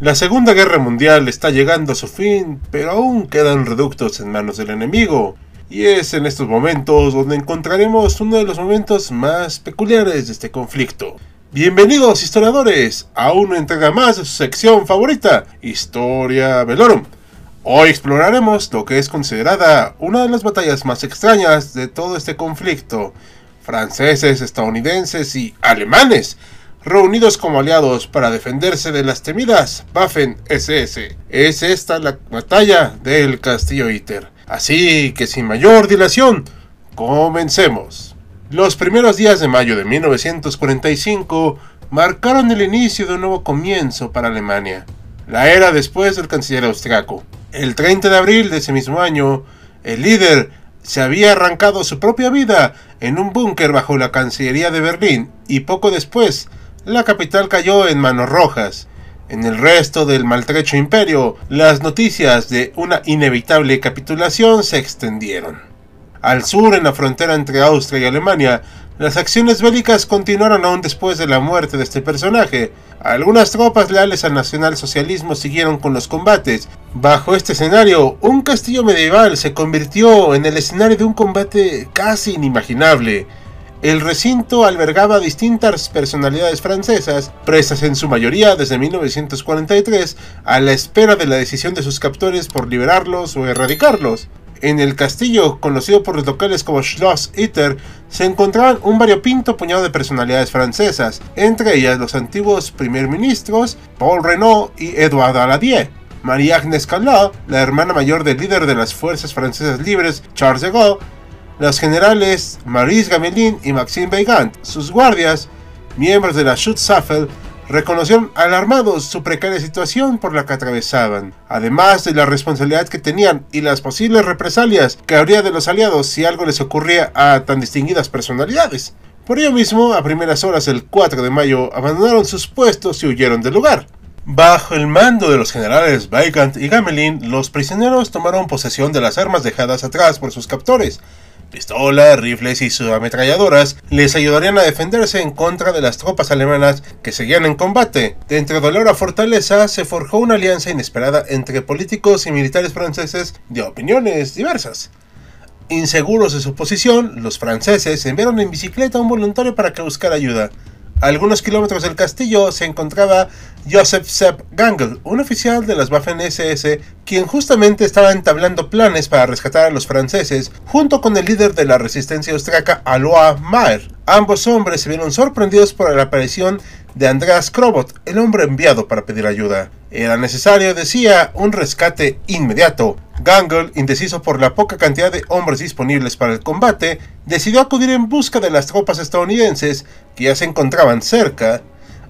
La Segunda Guerra Mundial está llegando a su fin, pero aún quedan reductos en manos del enemigo. Y es en estos momentos donde encontraremos uno de los momentos más peculiares de este conflicto. Bienvenidos historiadores a una entrega más de su sección favorita, Historia Velorum. Hoy exploraremos lo que es considerada una de las batallas más extrañas de todo este conflicto. Franceses, estadounidenses y alemanes reunidos como aliados para defenderse de las temidas Waffen-SS. Es esta la batalla del Castillo Iter. Así que sin mayor dilación, comencemos. Los primeros días de mayo de 1945 marcaron el inicio de un nuevo comienzo para Alemania, la era después del canciller austriaco. El 30 de abril de ese mismo año, el líder se había arrancado su propia vida en un búnker bajo la Cancillería de Berlín y poco después la capital cayó en manos rojas. En el resto del maltrecho imperio, las noticias de una inevitable capitulación se extendieron. Al sur, en la frontera entre Austria y Alemania, las acciones bélicas continuaron aún después de la muerte de este personaje. Algunas tropas leales al nacionalsocialismo siguieron con los combates. Bajo este escenario, un castillo medieval se convirtió en el escenario de un combate casi inimaginable. El recinto albergaba distintas personalidades francesas, presas en su mayoría desde 1943, a la espera de la decisión de sus captores por liberarlos o erradicarlos. En el castillo, conocido por los locales como Schloss Itter, se encontraban un variopinto puñado de personalidades francesas, entre ellas los antiguos primer ministros Paul Renault y Edouard Daladier. Marie-Agnes Callat, la hermana mayor del líder de las fuerzas francesas libres Charles de Gaulle, los generales Maurice Gamelin y Maxime Weygand, sus guardias, miembros de la Schutzstaffel, reconocieron alarmados su precaria situación por la que atravesaban, además de la responsabilidad que tenían y las posibles represalias que habría de los aliados si algo les ocurría a tan distinguidas personalidades. Por ello mismo, a primeras horas del 4 de mayo, abandonaron sus puestos y huyeron del lugar. Bajo el mando de los generales Weygand y Gamelin, los prisioneros tomaron posesión de las armas dejadas atrás por sus captores, Pistolas, rifles y subametralladoras les ayudarían a defenderse en contra de las tropas alemanas que seguían en combate. Dentro de la fortaleza se forjó una alianza inesperada entre políticos y militares franceses de opiniones diversas. Inseguros de su posición, los franceses enviaron en bicicleta a un voluntario para que buscara ayuda. A algunos kilómetros del castillo se encontraba Joseph Sepp Gangl, un oficial de las Waffen-SS, quien justamente estaba entablando planes para rescatar a los franceses, junto con el líder de la resistencia austriaca Alois Maer. Ambos hombres se vieron sorprendidos por la aparición de Andreas Krobot, el hombre enviado para pedir ayuda. Era necesario, decía, un rescate inmediato. Gangle, indeciso por la poca cantidad de hombres disponibles para el combate, decidió acudir en busca de las tropas estadounidenses que ya se encontraban cerca.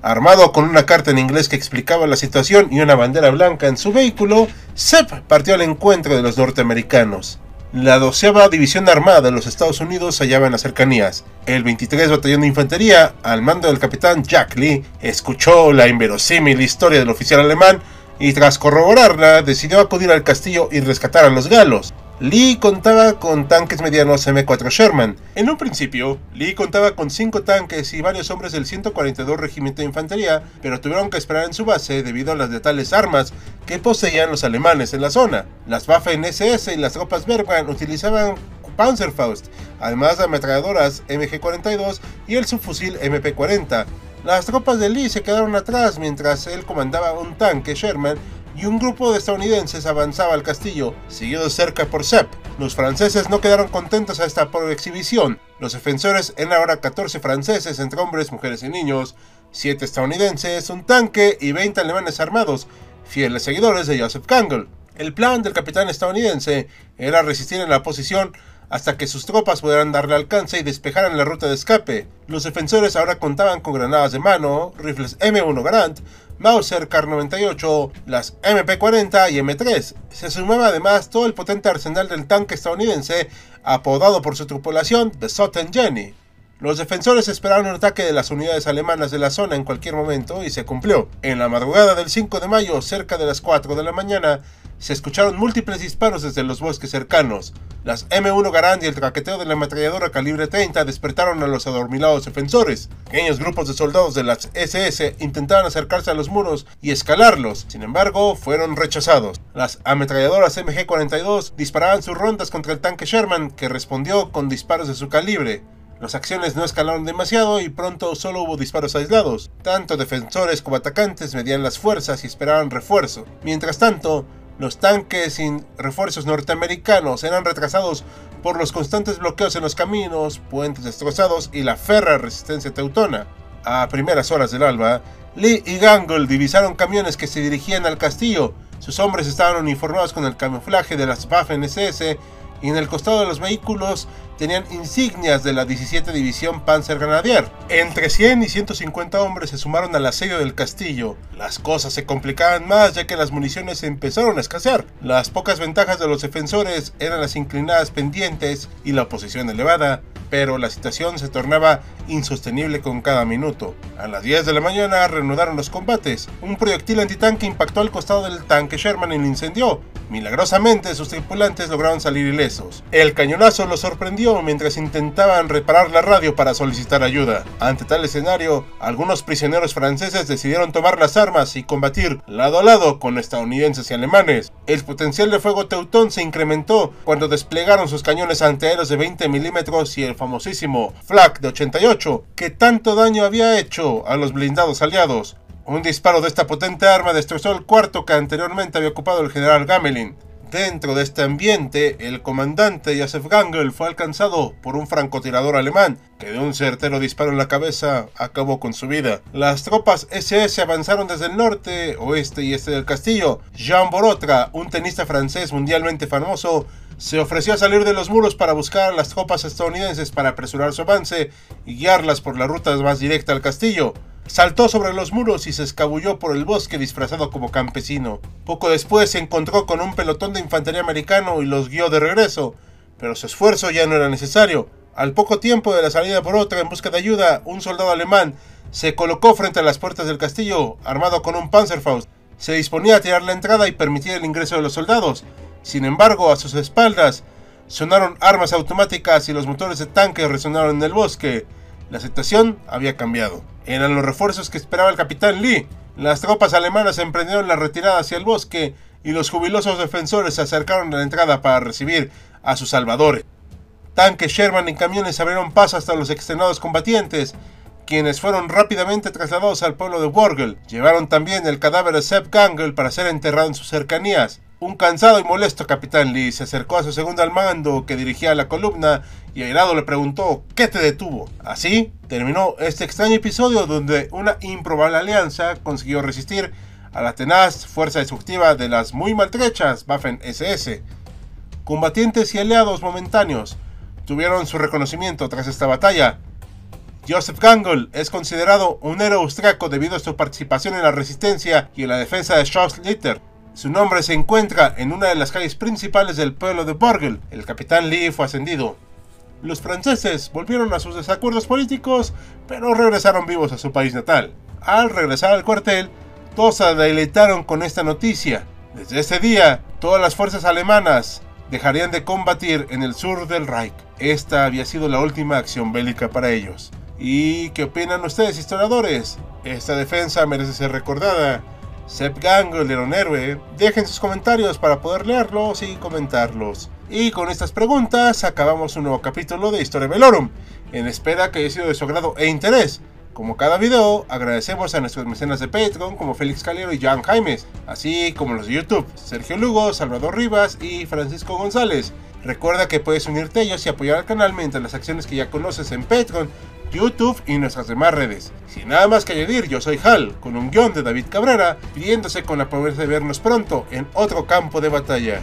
Armado con una carta en inglés que explicaba la situación y una bandera blanca en su vehículo, Sepp partió al encuentro de los norteamericanos. La doceava División Armada de los Estados Unidos se hallaba en las cercanías. El 23 Batallón de Infantería, al mando del capitán Jack Lee, escuchó la inverosímil historia del oficial alemán y tras corroborarla decidió acudir al castillo y rescatar a los galos. Lee contaba con tanques medianos M4 Sherman. En un principio, Lee contaba con 5 tanques y varios hombres del 142 Regimiento de Infantería, pero tuvieron que esperar en su base debido a las letales armas que poseían los alemanes en la zona. Las Waffen-SS y las tropas Bergmann utilizaban Panzerfaust, además de ametralladoras MG-42 y el subfusil MP-40. Las tropas de Lee se quedaron atrás mientras él comandaba un tanque Sherman y un grupo de estadounidenses avanzaba al castillo, seguido cerca por Sepp. Los franceses no quedaron contentos a esta exhibición. Los defensores eran ahora 14 franceses entre hombres, mujeres y niños, 7 estadounidenses, un tanque y 20 alemanes armados, fieles seguidores de Joseph Kangol. El plan del capitán estadounidense era resistir en la posición hasta que sus tropas pudieran darle alcance y despejaran la ruta de escape. Los defensores ahora contaban con granadas de mano, rifles M1 Garand, Mauser Kar-98, las MP-40 y M3. Se sumaba además todo el potente arsenal del tanque estadounidense, apodado por su tripulación The Sotten Jenny. Los defensores esperaban un ataque de las unidades alemanas de la zona en cualquier momento y se cumplió. En la madrugada del 5 de mayo, cerca de las 4 de la mañana, se escucharon múltiples disparos desde los bosques cercanos. Las M1 Garand y el traqueteo de la ametralladora calibre 30 despertaron a los adormilados defensores. Pequeños grupos de soldados de las SS intentaban acercarse a los muros y escalarlos, sin embargo, fueron rechazados. Las ametralladoras MG-42 disparaban sus rondas contra el tanque Sherman, que respondió con disparos de su calibre. Las acciones no escalaron demasiado y pronto solo hubo disparos aislados. Tanto defensores como atacantes medían las fuerzas y esperaban refuerzo. Mientras tanto, los tanques sin refuerzos norteamericanos eran retrasados por los constantes bloqueos en los caminos, puentes destrozados y la férrea resistencia teutona. A primeras horas del alba, Lee y Gangle divisaron camiones que se dirigían al castillo. Sus hombres estaban uniformados con el camuflaje de las Waffen-SS y en el costado de los vehículos tenían insignias de la 17 División Panzer Grenadier. Entre 100 y 150 hombres se sumaron al asedio del castillo. Las cosas se complicaban más ya que las municiones empezaron a escasear. Las pocas ventajas de los defensores eran las inclinadas pendientes y la posición elevada, pero la situación se tornaba insostenible con cada minuto. A las 10 de la mañana reanudaron los combates. Un proyectil antitanque impactó al costado del tanque Sherman y lo incendió. Milagrosamente sus tripulantes lograron salir ilesos. El cañonazo los sorprendió mientras intentaban reparar la radio para solicitar ayuda. Ante tal escenario, algunos prisioneros franceses decidieron tomar las armas y combatir lado a lado con estadounidenses y alemanes. El potencial de fuego teutón se incrementó cuando desplegaron sus cañones antiaéreos de 20 milímetros y el famosísimo Flak de 88, que tanto daño había hecho a los blindados aliados. Un disparo de esta potente arma destrozó el cuarto que anteriormente había ocupado el general Gamelin. Dentro de este ambiente, el comandante Josef Gangel fue alcanzado por un francotirador alemán, que de un certero disparo en la cabeza acabó con su vida. Las tropas SS avanzaron desde el norte, oeste y este del castillo. Jean Borotra, un tenista francés mundialmente famoso, se ofreció a salir de los muros para buscar a las tropas estadounidenses para apresurar su avance y guiarlas por la ruta más directa al castillo. Saltó sobre los muros y se escabulló por el bosque disfrazado como campesino. Poco después se encontró con un pelotón de infantería americano y los guió de regreso, pero su esfuerzo ya no era necesario. Al poco tiempo de la salida por otra en busca de ayuda, un soldado alemán se colocó frente a las puertas del castillo, armado con un Panzerfaust. Se disponía a tirar la entrada y permitir el ingreso de los soldados. Sin embargo, a sus espaldas sonaron armas automáticas y los motores de tanque resonaron en el bosque. La situación había cambiado. Eran los refuerzos que esperaba el capitán Lee. Las tropas alemanas emprendieron la retirada hacia el bosque y los jubilosos defensores se acercaron a la entrada para recibir a sus salvadores. Tanques Sherman y camiones abrieron paso hasta los extenuados combatientes, quienes fueron rápidamente trasladados al pueblo de Worgel. Llevaron también el cadáver de Sepp Gangel para ser enterrado en sus cercanías. Un cansado y molesto capitán Lee se acercó a su segundo al mando que dirigía la columna y airado le preguntó ¿qué te detuvo? Así terminó este extraño episodio donde una improbable alianza consiguió resistir a la tenaz fuerza destructiva de las muy maltrechas Waffen SS. Combatientes y aliados momentáneos tuvieron su reconocimiento tras esta batalla. Joseph Gangel es considerado un héroe austriaco debido a su participación en la resistencia y en la defensa de Litter. Su nombre se encuentra en una de las calles principales del pueblo de Borgel. El capitán Lee fue ascendido. Los franceses volvieron a sus desacuerdos políticos, pero regresaron vivos a su país natal. Al regresar al cuartel, todos se deleitaron con esta noticia. Desde ese día, todas las fuerzas alemanas dejarían de combatir en el sur del Reich. Esta había sido la última acción bélica para ellos. ¿Y qué opinan ustedes, historiadores? ¿Esta defensa merece ser recordada? Sepp Gangle era un héroe. Dejen sus comentarios para poder leerlos y comentarlos. Y con estas preguntas acabamos un nuevo capítulo de Historia Velorum, en espera que haya sido de su agrado e interés. Como cada video, agradecemos a nuestros mecenas de Patreon como Félix Calero y Jan Jaimes, así como los de YouTube, Sergio Lugo, Salvador Rivas y Francisco González. Recuerda que puedes unirte a ellos y apoyar al canal mediante las acciones que ya conoces en Patreon, YouTube y nuestras demás redes. Sin nada más que añadir, yo soy Hal, con un guion de David Cabrera, pidiéndose con la promesa de vernos pronto en otro campo de batalla.